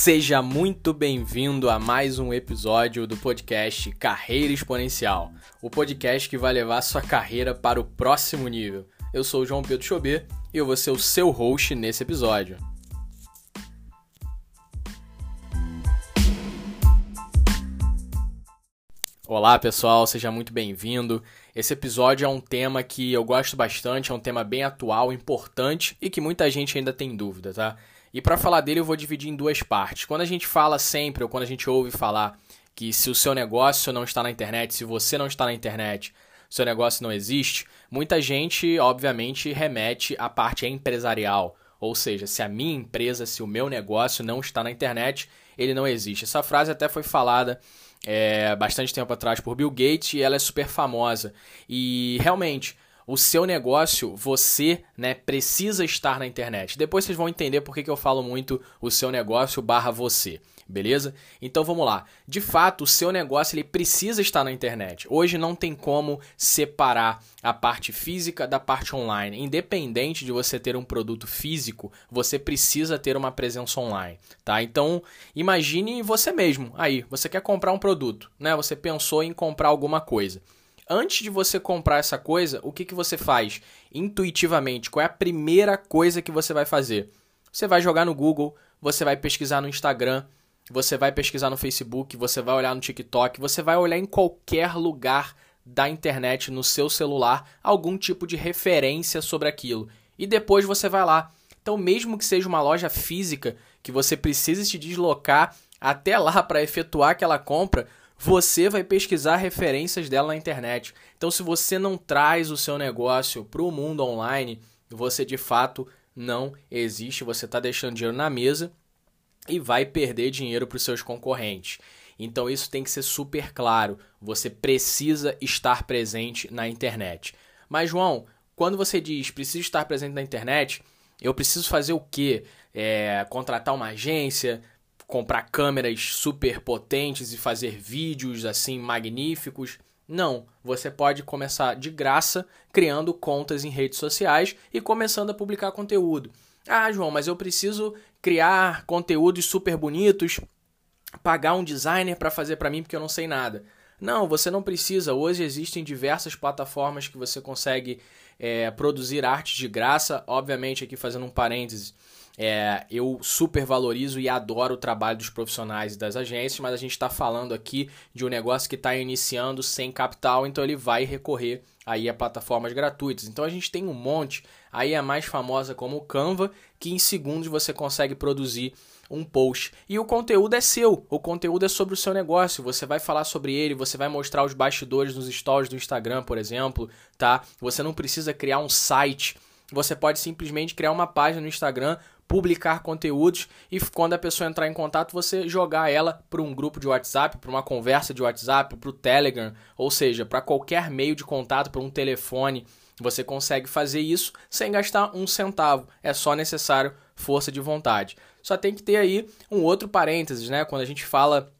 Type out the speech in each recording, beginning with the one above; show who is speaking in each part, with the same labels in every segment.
Speaker 1: Seja muito bem-vindo a mais um episódio do podcast Carreira Exponencial, o podcast que vai levar sua carreira para o próximo nível. Eu sou o João Pedro Chobê e eu vou ser o seu host nesse episódio. Olá pessoal, seja muito bem-vindo. Esse episódio é um tema que eu gosto bastante, é um tema bem atual, importante e que muita gente ainda tem dúvida, tá? E para falar dele eu vou dividir em duas partes. Quando a gente fala sempre, ou quando a gente ouve falar que se o seu negócio não está na internet, se você não está na internet, seu negócio não existe, muita gente, obviamente, remete à parte empresarial. Ou seja, se a minha empresa, se o meu negócio não está na internet, ele não existe. Essa frase até foi falada é, bastante tempo atrás por Bill Gates e ela é super famosa. E realmente, o seu negócio, você né, precisa estar na internet. Depois vocês vão entender por que, eu falo muito o seu negócio barra você, beleza? Então vamos lá. De fato, o seu negócio ele precisa estar na internet. Hoje não tem como separar a parte física da parte online. Independente de você ter um produto físico, você precisa ter uma presença online, tá? Então, imagine você mesmo. Aí, você quer comprar um produto, né? Você pensou em comprar alguma coisa antes de você comprar essa coisa, o que, que você faz? Intuitivamente, qual é a primeira coisa que você vai fazer? Você vai jogar no Google, você vai pesquisar no Instagram, você vai pesquisar no Facebook, você vai olhar no TikTok, você vai olhar em qualquer lugar da internet no seu celular algum tipo de referência sobre aquilo. E depois você vai lá. Então, mesmo que seja uma loja física que você precise se deslocar até lá para efetuar aquela compra, você vai pesquisar referências dela na internet. Então, se você não traz o seu negócio para o mundo online, você de fato não existe. Você está deixando dinheiro na mesa e vai perder dinheiro para os seus concorrentes. Então, isso tem que ser super claro. Você precisa estar presente na internet. Mas, João, quando você diz preciso estar presente na internet, eu preciso fazer o quê? É, contratar uma agência, comprar câmeras super potentes e fazer vídeos assim magníficos. Não, você pode começar de graça criando contas em redes sociais e começando a publicar conteúdo. Ah, João, mas eu preciso criar conteúdos super bonitos, pagar um designer para fazer para mim porque eu não sei nada. Não, você não precisa. Hoje existem diversas plataformas que você consegue é, produzir artes de graça. Obviamente, aqui fazendo um parêntese, é, eu super valorizo e adoro o trabalho dos profissionais e das agências, mas a gente está falando aqui de um negócio que está iniciando sem capital, então ele vai recorrer aí a plataformas gratuitas. Então a gente tem um monte, aí a mais famosa como o Canva, que em segundos você consegue produzir um post. E o conteúdo é seu, o conteúdo é sobre o seu negócio. Você vai falar sobre ele, você vai mostrar os bastidores nos stories do Instagram, por exemplo, tá? Você não precisa criar um site. Você pode simplesmente criar uma página no Instagram publicar conteúdos e quando a pessoa entrar em contato, você jogar ela para um grupo de WhatsApp, para uma conversa de WhatsApp, para o Telegram, ou seja, para qualquer meio de contato, para um telefone. Você consegue fazer isso sem gastar um centavo. É só necessário força de vontade. Só tem que ter aí um outro parênteses, né? Quando a gente fala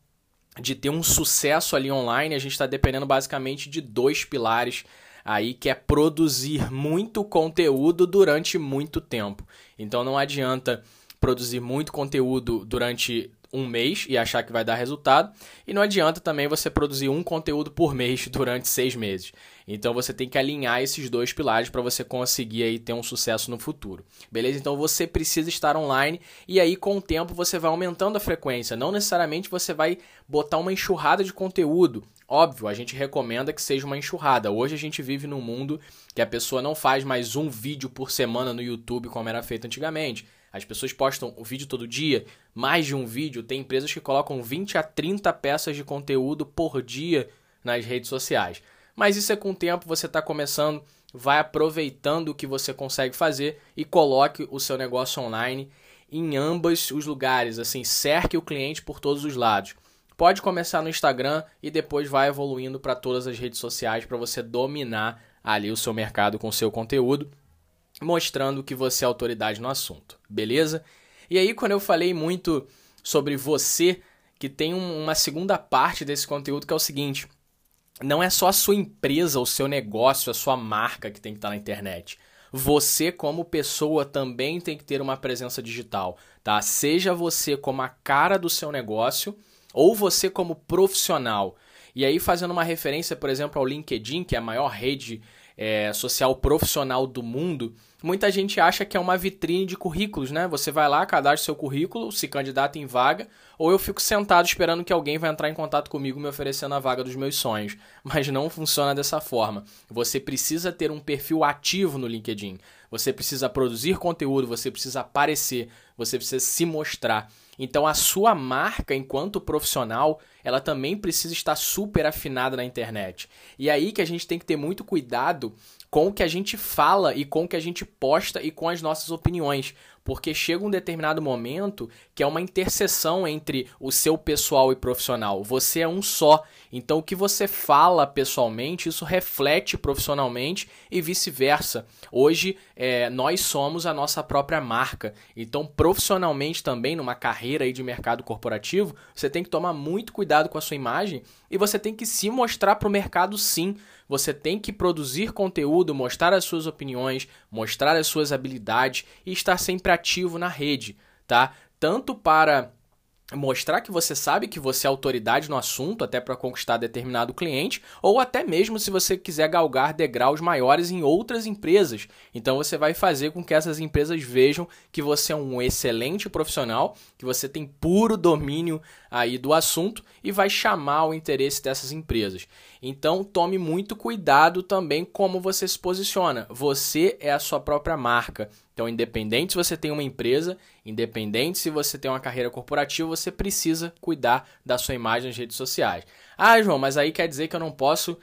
Speaker 1: de ter um sucesso ali online, a gente está dependendo basicamente de dois pilares aí que é produzir muito conteúdo durante muito tempo. Então não adianta produzir muito conteúdo durante um mês e achar que vai dar resultado. E não adianta também você produzir um conteúdo por mês durante seis meses. Então você tem que alinhar esses dois pilares para você conseguir aí ter um sucesso no futuro. Beleza? Então você precisa estar online e aí com o tempo você vai aumentando a frequência. Não necessariamente você vai botar uma enxurrada de conteúdo. Óbvio, a gente recomenda que seja uma enxurrada. Hoje a gente vive num mundo que a pessoa não faz mais um vídeo por semana no YouTube como era feito antigamente. As pessoas postam o vídeo todo dia, mais de um vídeo. Tem empresas que colocam 20 a 30 peças de conteúdo por dia nas redes sociais. Mas isso é com o tempo, você está começando, vai aproveitando o que você consegue fazer e coloque o seu negócio online em ambos os lugares, assim, cerque o cliente por todos os lados. Pode começar no Instagram e depois vai evoluindo para todas as redes sociais para você dominar ali o seu mercado com o seu conteúdo, mostrando que você é autoridade no assunto, beleza? E aí, quando eu falei muito sobre você, que tem uma segunda parte desse conteúdo que é o seguinte: não é só a sua empresa, o seu negócio, a sua marca que tem que estar na internet. Você, como pessoa, também tem que ter uma presença digital. tá? Seja você como a cara do seu negócio ou você como profissional. E aí, fazendo uma referência, por exemplo, ao LinkedIn, que é a maior rede é, social profissional do mundo, muita gente acha que é uma vitrine de currículos, né? Você vai lá, cadastra seu currículo, se candidata em vaga, ou eu fico sentado esperando que alguém vai entrar em contato comigo me oferecendo a vaga dos meus sonhos. Mas não funciona dessa forma. Você precisa ter um perfil ativo no LinkedIn. Você precisa produzir conteúdo, você precisa aparecer, você precisa se mostrar. Então a sua marca enquanto profissional, ela também precisa estar super afinada na internet. E é aí que a gente tem que ter muito cuidado com o que a gente fala e com o que a gente posta e com as nossas opiniões, porque chega um determinado momento que é uma interseção entre o seu pessoal e profissional. Você é um só. Então o que você fala pessoalmente, isso reflete profissionalmente e vice-versa. Hoje é, nós somos a nossa própria marca. Então profissionalmente também, numa carreira aí de mercado corporativo, você tem que tomar muito cuidado com a sua imagem e você tem que se mostrar para o mercado sim. Você tem que produzir conteúdo, mostrar as suas opiniões, mostrar as suas habilidades e estar sempre ativo na rede, tá? Tanto para mostrar que você sabe que você é autoridade no assunto, até para conquistar determinado cliente, ou até mesmo se você quiser galgar degraus maiores em outras empresas. Então você vai fazer com que essas empresas vejam que você é um excelente profissional, que você tem puro domínio aí do assunto e vai chamar o interesse dessas empresas. Então tome muito cuidado também como você se posiciona. Você é a sua própria marca. Então, independente se você tem uma empresa, independente se você tem uma carreira corporativa, você precisa cuidar da sua imagem nas redes sociais. Ah, João, mas aí quer dizer que eu não posso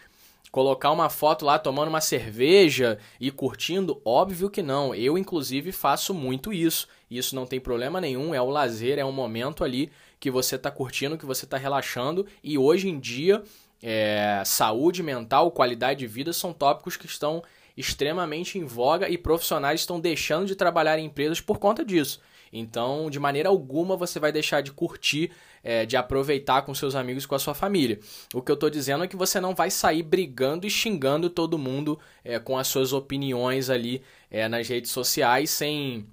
Speaker 1: colocar uma foto lá tomando uma cerveja e curtindo? Óbvio que não. Eu, inclusive, faço muito isso. Isso não tem problema nenhum. É o lazer, é um momento ali que você está curtindo, que você está relaxando. E hoje em dia é, saúde mental, qualidade de vida são tópicos que estão extremamente em voga e profissionais estão deixando de trabalhar em empresas por conta disso. Então, de maneira alguma, você vai deixar de curtir, é, de aproveitar com seus amigos com a sua família. O que eu estou dizendo é que você não vai sair brigando e xingando todo mundo é, com as suas opiniões ali é, nas redes sociais sem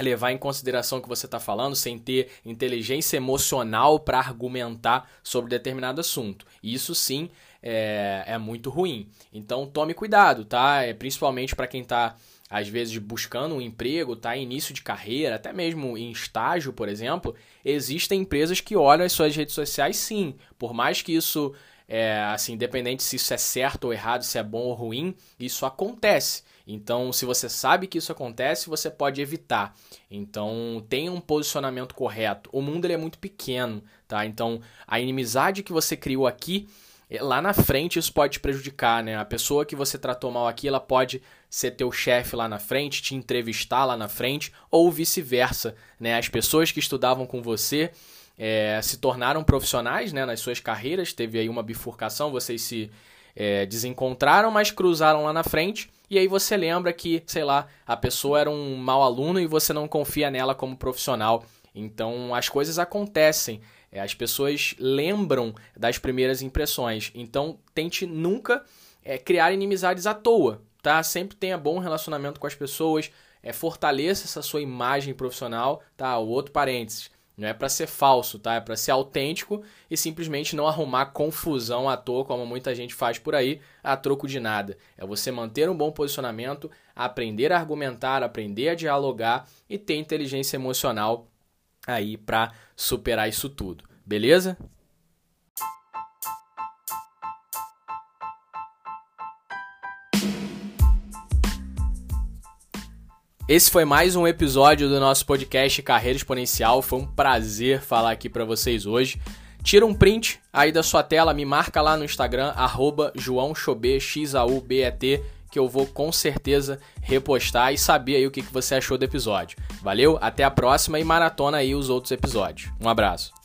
Speaker 1: levar em consideração o que você está falando, sem ter inteligência emocional para argumentar sobre determinado assunto. Isso sim é, é muito ruim. Então tome cuidado, tá? É, principalmente para quem está às vezes buscando um emprego, tá? Início de carreira, até mesmo em estágio, por exemplo, existem empresas que olham as suas redes sociais sim. Por mais que isso é, assim, independente se isso é certo ou errado, se é bom ou ruim, isso acontece. Então, se você sabe que isso acontece, você pode evitar. Então, tenha um posicionamento correto. O mundo ele é muito pequeno, tá? Então, a inimizade que você criou aqui, eh, lá na frente isso pode te prejudicar, né? A pessoa que você tratou mal aqui, ela pode ser teu chefe lá na frente, te entrevistar lá na frente, ou vice-versa, né? As pessoas que estudavam com você é, se tornaram profissionais né, nas suas carreiras, teve aí uma bifurcação, vocês se é, desencontraram, mas cruzaram lá na frente, e aí você lembra que, sei lá, a pessoa era um mau aluno e você não confia nela como profissional. Então as coisas acontecem, é, as pessoas lembram das primeiras impressões. Então tente nunca é, criar inimizades à toa, tá? Sempre tenha bom relacionamento com as pessoas, é, fortaleça essa sua imagem profissional, tá? O outro parênteses. Não é para ser falso, tá? É para ser autêntico e simplesmente não arrumar confusão à toa, como muita gente faz por aí, a troco de nada. É você manter um bom posicionamento, aprender a argumentar, aprender a dialogar e ter inteligência emocional aí para superar isso tudo. Beleza? Esse foi mais um episódio do nosso podcast Carreira Exponencial. Foi um prazer falar aqui para vocês hoje. Tira um print aí da sua tela, me marca lá no Instagram, arroba que eu vou com certeza repostar e saber aí o que você achou do episódio. Valeu, até a próxima e maratona aí os outros episódios. Um abraço.